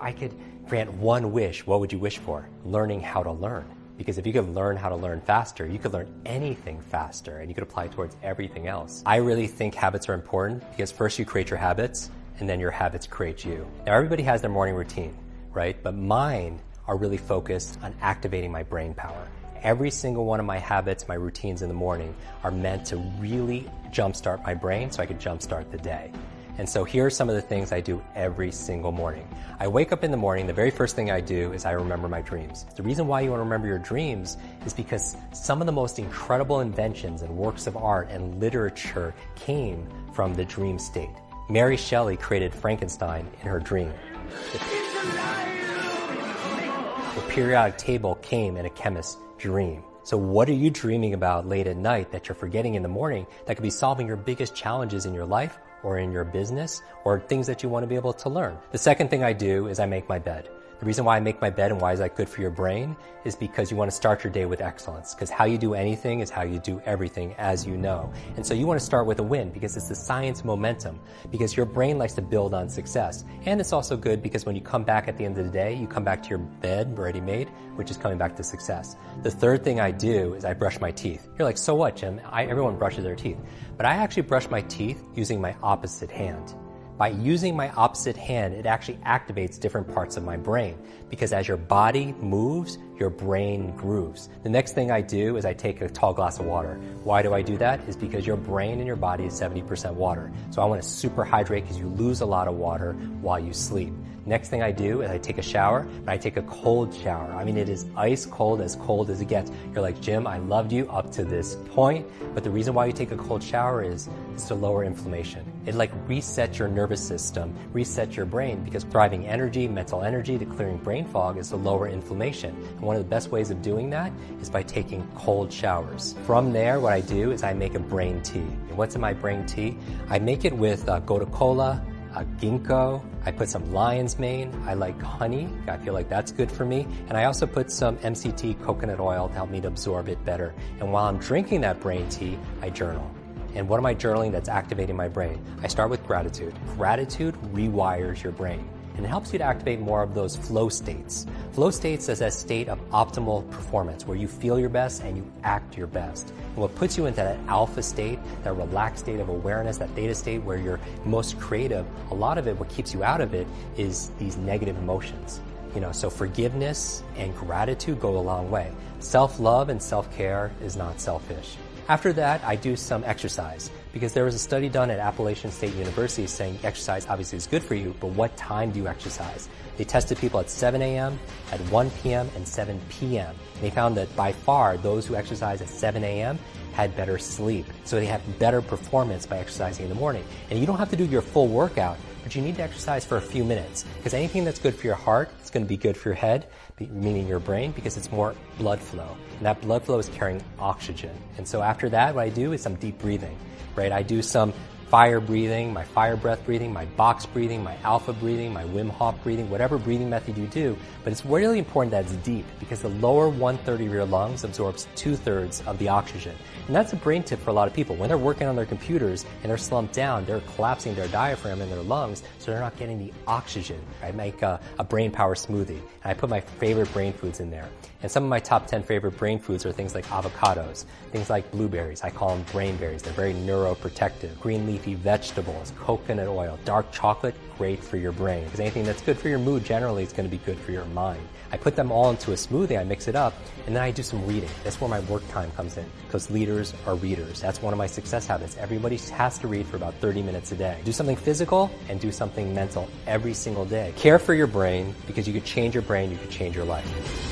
I could grant one wish. What would you wish for? Learning how to learn. Because if you could learn how to learn faster, you could learn anything faster and you could apply it towards everything else. I really think habits are important because first you create your habits and then your habits create you. Now everybody has their morning routine, right? But mine are really focused on activating my brain power. Every single one of my habits, my routines in the morning are meant to really jumpstart my brain so I could jumpstart the day. And so here are some of the things I do every single morning. I wake up in the morning, the very first thing I do is I remember my dreams. The reason why you want to remember your dreams is because some of the most incredible inventions and works of art and literature came from the dream state. Mary Shelley created Frankenstein in her dream. The, periodic table came in a chemist's dream. So what are you dreaming about late at night that you're forgetting in the morning that could be solving your biggest challenges in your life or in your business or things that you want to be able to learn. The second thing I do is I make my bed. The reason why I make my bed and why is that good for your brain is because you want to start your day with excellence. Because how you do anything is how you do everything, as you know. And so you want to start with a win because it's the science momentum. Because your brain likes to build on success. And it's also good because when you come back at the end of the day, you come back to your bed ready made, which is coming back to success. The third thing I do is I brush my teeth. You're like, so what, Jim? I, everyone brushes their teeth. But I actually brush my teeth using my opposite hand. By using my opposite hand, it actually activates different parts of my brain because as your body moves, your brain grooves. The next thing I do is I take a tall glass of water. Why do I do that? Is because your brain and your body is 70% water. So I want to super hydrate because you lose a lot of water while you sleep. Next thing I do is I take a shower, but I take a cold shower. I mean, it is ice cold, as cold as it gets. You're like, Jim, I loved you up to this point, but the reason why you take a cold shower is, is to lower inflammation. It like resets your nervous system, resets your brain, because driving energy, mental energy to clearing brain fog is to lower inflammation. And one of the best ways of doing that is by taking cold showers. From there, what I do is I make a brain tea. And what's in my brain tea? I make it with uh, kola, ginkgo. I put some lion's mane. I like honey. I feel like that's good for me. And I also put some MCT coconut oil to help me to absorb it better. And while I'm drinking that brain tea, I journal. And what am I journaling that's activating my brain? I start with gratitude. Gratitude rewires your brain and it helps you to activate more of those flow states. Flow states is a state of optimal performance where you feel your best and you act your best. And what puts you into that alpha state, that relaxed state of awareness, that theta state where you're most creative, a lot of it, what keeps you out of it is these negative emotions. You know, so forgiveness and gratitude go a long way. Self love and self care is not selfish. After that, I do some exercise because there was a study done at Appalachian State University saying exercise obviously is good for you, but what time do you exercise? They tested people at 7 a.m., at 1 p.m., and 7 p.m. They found that by far those who exercise at 7 a.m. had better sleep. So they have better performance by exercising in the morning. And you don't have to do your full workout but you need to exercise for a few minutes because anything that's good for your heart is going to be good for your head, meaning your brain, because it's more blood flow. And that blood flow is carrying oxygen. And so after that, what I do is some deep breathing, right? I do some fire breathing, my fire breath breathing, my box breathing, my alpha breathing, my Wim Hof breathing, whatever breathing method you do. But it's really important that it's deep because the lower one third of your lungs absorbs two thirds of the oxygen. And that's a brain tip for a lot of people. When they're working on their computers and they're slumped down, they're collapsing their diaphragm in their lungs, so they're not getting the oxygen. I make a, a brain power smoothie and I put my favorite brain foods in there. And some of my top 10 favorite brain foods are things like avocados, things like blueberries. I call them brain berries. They're very neuroprotective. Green leafy vegetables, coconut oil, dark chocolate, great for your brain. Because anything that's good for your mood generally is going to be good for your mind. I put them all into a smoothie, I mix it up, and then I do some reading. That's where my work time comes in. Because leaders are readers. That's one of my success habits. Everybody has to read for about 30 minutes a day. Do something physical and do something mental every single day. Care for your brain because you could change your brain, you could change your life.